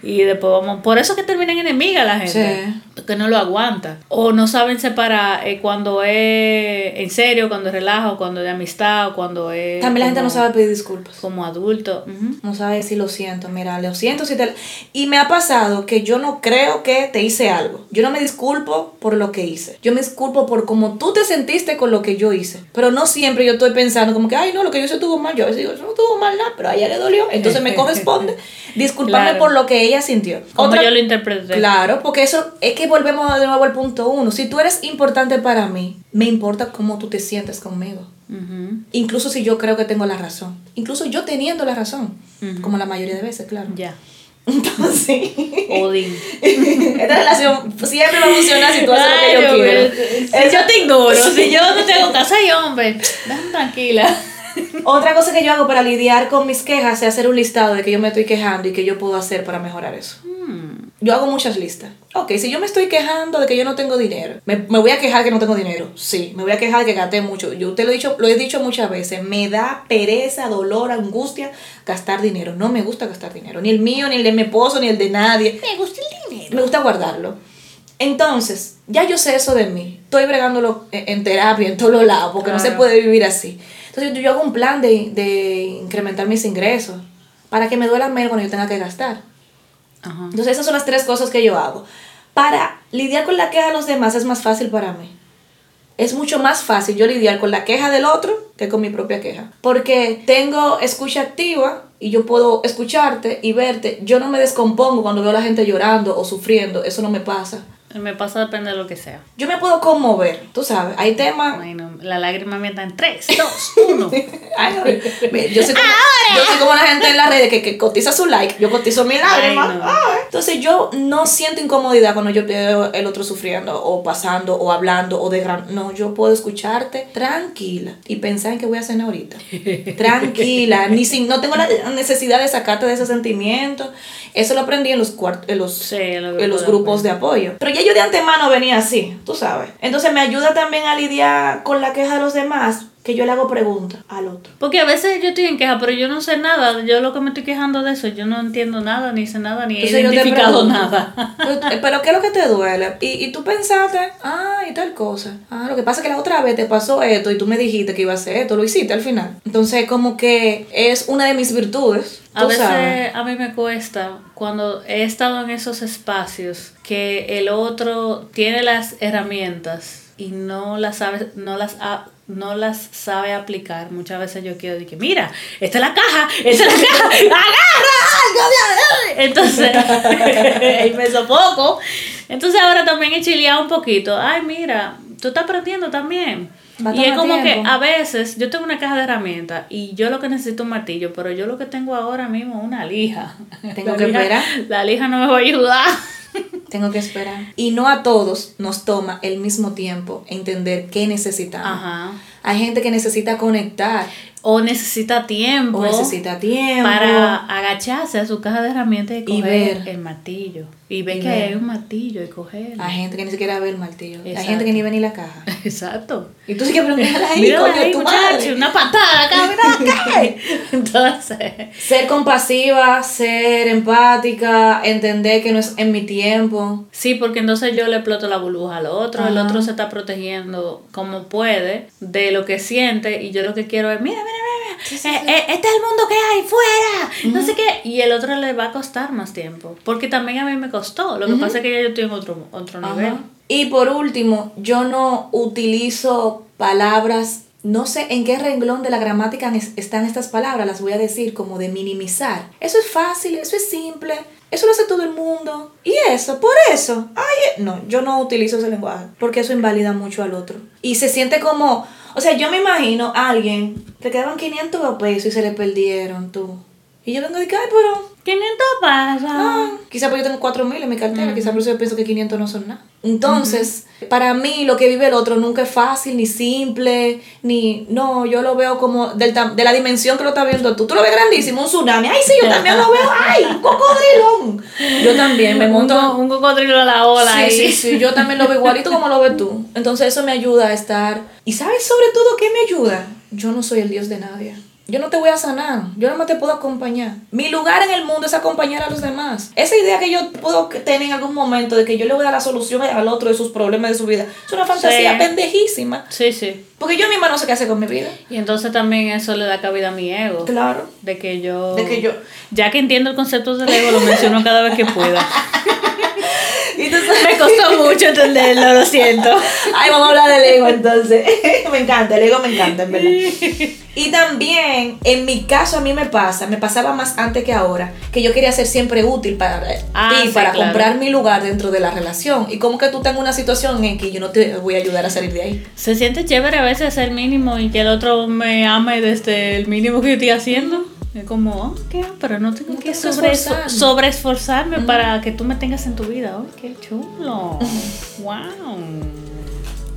Y después vamos, por eso es que terminan enemigas la gente, Porque no lo aguanta. O no saben separar eh, cuando es en serio, cuando es relajo, cuando es de amistad, o cuando es También la gente no sabe pedir disculpas. como adulto. No sabe decir lo siento, mira, lo siento si te... Y me ha pasado que yo no creo que te hice algo. Yo no me disculpo por lo que hice. Yo me disculpo por cómo tú te sentiste con lo que yo hice. Pero no siempre yo estoy pensando como que, ay, no, lo que yo hice estuvo mal. Yo a veces digo, eso no estuvo mal nada, pero a ella le dolió. Entonces me corresponde disculparme Claro. por lo que ella sintió. Como Otra- yo lo interpreté. Claro, porque eso es que volvemos de nuevo al punto uno. Si tú eres importante para mí, me importa cómo tú te sientes conmigo. Ujú. Incluso si yo creo que tengo la razón. Incluso yo teniendo la razón. Como la mayoría de veces, claro. Ya. Entonces, Odín. esta relación siempre va a funcionar si tú haces Ay, lo que yo quiero. Si yo te ignoro, si yo no tengo casa y hombre, déjame tranquila. Otra cosa que yo hago para lidiar con mis quejas es hacer un listado de que yo me estoy quejando y que yo puedo hacer para mejorar eso. Hmm. Yo hago muchas listas. Ok, si yo me estoy quejando de que yo no tengo dinero, me, me voy a quejar que no tengo dinero. Sí, me voy a quejar que gasté mucho. Yo te lo he dicho, lo he dicho muchas veces. Me da pereza, dolor, angustia gastar dinero. No me gusta gastar dinero. Ni el mío, ni el de mi esposo, ni el de nadie. Me gusta el dinero. Me gusta guardarlo. Entonces, ya yo sé eso de mí. Estoy bregándolo en terapia, en todos los lados, porque no se puede vivir así. Entonces, yo hago un plan de, de incrementar mis ingresos para que me duela menos cuando yo tenga que gastar. Entonces, esas son las tres cosas que yo hago. Para lidiar con la queja de los demás es más fácil para mí. Es mucho más fácil yo lidiar con la queja del otro que con mi propia queja. Porque tengo escucha activa y yo puedo escucharte y verte. Yo no me descompongo cuando veo a la gente llorando o sufriendo. Eso no me pasa. Me pasa depende de lo que sea. Yo me puedo conmover, tú sabes. Hay temas... Bueno, la lágrima me en 3, 2, 1. Ay, no, yo, soy como, yo soy como la gente en las redes que, que cotiza su like, yo cotizo mi lágrima. No. Entonces yo no siento incomodidad cuando yo veo el otro sufriendo o pasando o hablando o de gran... No, yo puedo escucharte tranquila y pensar en qué voy a hacer ahorita. Tranquila, ni sin, no tengo la necesidad de sacarte de ese sentimiento. Eso lo aprendí en los, en los, Sí, en los en grupos de apoyo. Pero ya yo de antemano venía así, tú sabes. Entonces me ayuda también a lidiar con la queja de los demás, que yo le hago preguntas al otro. Porque a veces yo estoy en queja, pero yo no sé nada. Yo lo que me estoy quejando de eso, yo no entiendo nada, ni sé nada, ni he Entonces te identificado pregunto, nada. "Pero- Pero ¿qué es lo que te duele? Y, y tú pensaste, ah, y tal cosa. Ah, lo que pasa es que la otra vez te pasó esto y tú me dijiste que iba a hacer esto, lo hiciste al final. Entonces como que es una de mis virtudes. A veces sabes. a mí me cuesta cuando he estado en esos espacios que el otro tiene las herramientas y no las sabe, no las ha- no las sabe aplicar. Muchas veces yo quiero decir, mira, esta es la caja, esta es la caja, agarra. Entonces, y me sofoco. Entonces ahora también he chileado un poquito. Ay, mira, tú estás aprendiendo también. Y es como tiempo. que a veces yo tengo una caja de herramientas y yo lo que necesito es un martillo, pero yo lo que tengo ahora mismo es una lija. Tengo La que lija- esperar. La lija no me va a ayudar. Tengo que esperar. Y no a todos nos toma el mismo tiempo entender qué necesitamos. Ajá. Hay gente que necesita conectar O necesita tiempo o necesita tiempo. para agacharse a su caja de herramientas y Y coger ver. el martillo. Y ver Y que ver. hay un martillo y cogerlo. Hay gente que ni siquiera ve el martillo. Hay gente que ni ve ni la caja. Exacto. Y tú sí que preguntas ahí, Mira coño, ahí, tu muchacho, madre. una patada acá, mira acá. Entonces, Ser compasiva, ser empática, entender que no es en mi tiempo. Sí, porque entonces yo le exploto la burbuja al otro, el otro se está protegiendo como puede de lo que siente y yo lo que quiero es, mira, mira, eh, eh, este es el mundo que hay fuera, no sé qué, y el otro le va a costar más tiempo, porque también a mí me costó, lo que pasa es que ya yo estoy en otro, otro nivel. Ajá. Y por último, yo no utilizo palabras, no sé en qué renglón de la gramática están estas palabras, las voy a decir como de minimizar. Eso es fácil, eso es simple, eso lo hace todo el mundo. Y eso, por eso, ay, no, yo no utilizo ese lenguaje, porque eso invalida mucho al otro. Y se siente como, o sea, yo me imagino a alguien, le quedaban 500 pesos y se le perdieron, tú. Y yo vengo de que, ay, pero 500 pasa. Ah, quizá porque yo tengo 4 mil en mi cartera, quizá por eso yo pienso que 500 no son nada. Entonces, para mí lo que vive el otro nunca es fácil, ni simple, ni... No, yo lo veo como del tam- de la dimensión que lo estás viendo tú. Tú lo ves grandísimo, un tsunami. Ay, sí, yo también lo veo. Ay, un cocodrilón. Yo también me monto... un cocodrilo a la ola Sí, ahí. sí, sí, yo también lo veo igualito como lo ves tú. Entonces eso me ayuda a estar... ¿Y sabes sobre todo qué me ayuda? Yo no soy el Dios de nadie. Yo no te voy a sanar, yo no más te puedo acompañar. Mi lugar en el mundo es acompañar a los demás. Esa idea que yo puedo tener en algún momento de que yo le voy a dar la solución al otro de sus problemas de su vida, es una fantasía Sí. pendejísima. Sí, sí. Porque yo misma no sé qué hacer con mi vida. Y entonces también eso le da cabida a mi ego. Claro. De que yo... De que yo- Ya que entiendo el concepto del ego, lo menciono cada vez que pueda. Entonces- Me costó mucho entenderlo, lo siento. Ay, vamos a hablar del ego entonces. me encanta, el ego me encanta, en verdad. Y también, en mi caso, a mí me pasa, me pasaba más antes que ahora, que yo quería ser siempre útil para Ah, ti, sí, para claro. comprar mi lugar dentro de la relación. Y como que tú tengas una situación en que yo no te voy a ayudar a salir de ahí. Se siente chévere a veces el mínimo y que el otro me ame desde el mínimo que yo estoy haciendo. Es como, oh, ¿qué? Pero no tengo No que sobre, esforzarme. sobre esforzarme para que tú me tengas en tu vida. ¡Ay, qué chulo! ¡Wow!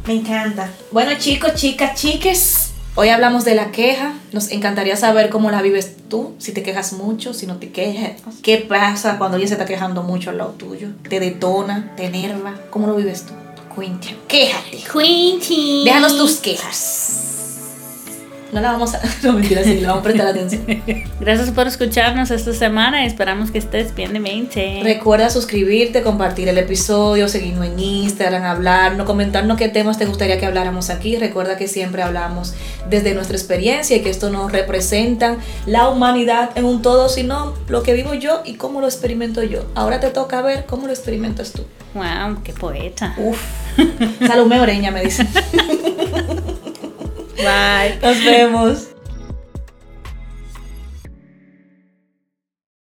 Me encanta. Bueno, chicos, chicas, chiques. Hoy hablamos de la queja. Nos encantaría saber cómo la vives tú. Si te quejas mucho, si no te quejas. ¿Qué pasa cuando alguien se está quejando mucho al lado tuyo? ¿Te detona? ¿Te enerva? ¿Cómo lo vives tú? Cuéntame. Quéjate. Quinty. Déjanos tus quejas. No la vamos a. No, mentira, sí, le vamos a prestar atención. Gracias por escucharnos esta semana y esperamos que estés bien de mente. Recuerda suscribirte, compartir el episodio, seguirnos en Instagram, hablarnos, comentarnos qué temas te gustaría que habláramos aquí. Recuerda que siempre hablamos desde nuestra experiencia y que esto no representa la humanidad en un todo, sino lo que vivo yo y cómo lo experimento yo. Ahora te toca ver cómo lo experimentas tú. ¡Wow! ¡Qué poeta! Uf. Salomé Oreña me dice. Bye. Nos vemos.